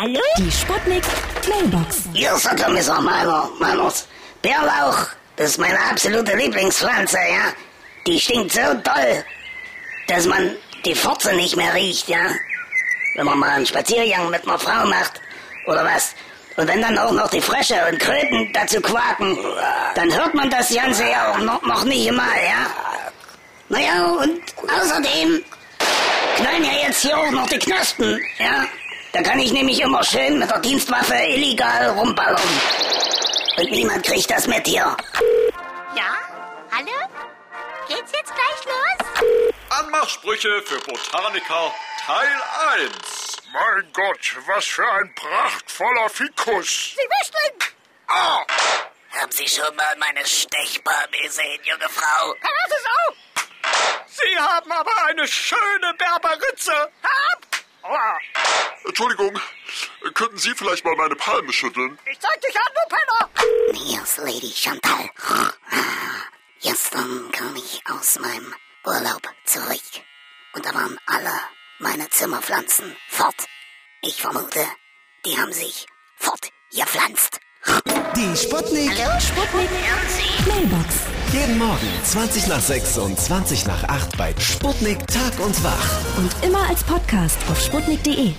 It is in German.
Hallo? Die Sputnik Mailbox. Hier ist der Kommissar Meiner, Meiners. Bärlauch, das ist meine absolute Lieblingspflanze, ja. Die stinkt so toll, dass man die Furze nicht mehr riecht, ja. Wenn man mal einen Spaziergang mit einer Frau macht oder was. Und wenn dann auch noch die Frösche und Kröten dazu quaken, dann hört man das Ganze ja auch noch, noch nicht immer, ja. Naja, und außerdem knallen ja jetzt hier auch noch die Knospen, ja. Da kann ich nämlich immer schön mit der Dienstwaffe illegal rumballern. Und niemand kriegt das mit hier. Ja? Hallo? Geht's jetzt gleich los? Anmachsprüche für Botaniker Teil 1. Mein Gott, was für ein prachtvoller Fikus. Sie Wischling! Ah, Haben Sie schon mal meine Stechpalme gesehen, junge Frau? Hör es auf! Sie haben aber eine schöne Berberitze. Hab! Entschuldigung, könnten Sie vielleicht mal meine Palme schütteln? Ich zeig dich an, du Penner! Hier ist Lady Chantal. Gestern kam ich aus meinem Urlaub zurück. Und da waren alle meine Zimmerpflanzen fort. Ich vermute, die haben sich fortgepflanzt. Die Sputnik. Sputnik Mailbox. Jeden Morgen 20 nach 6 und 20 nach 8 bei Sputnik Tag und Wach. Und immer als Podcast auf sputnik.de.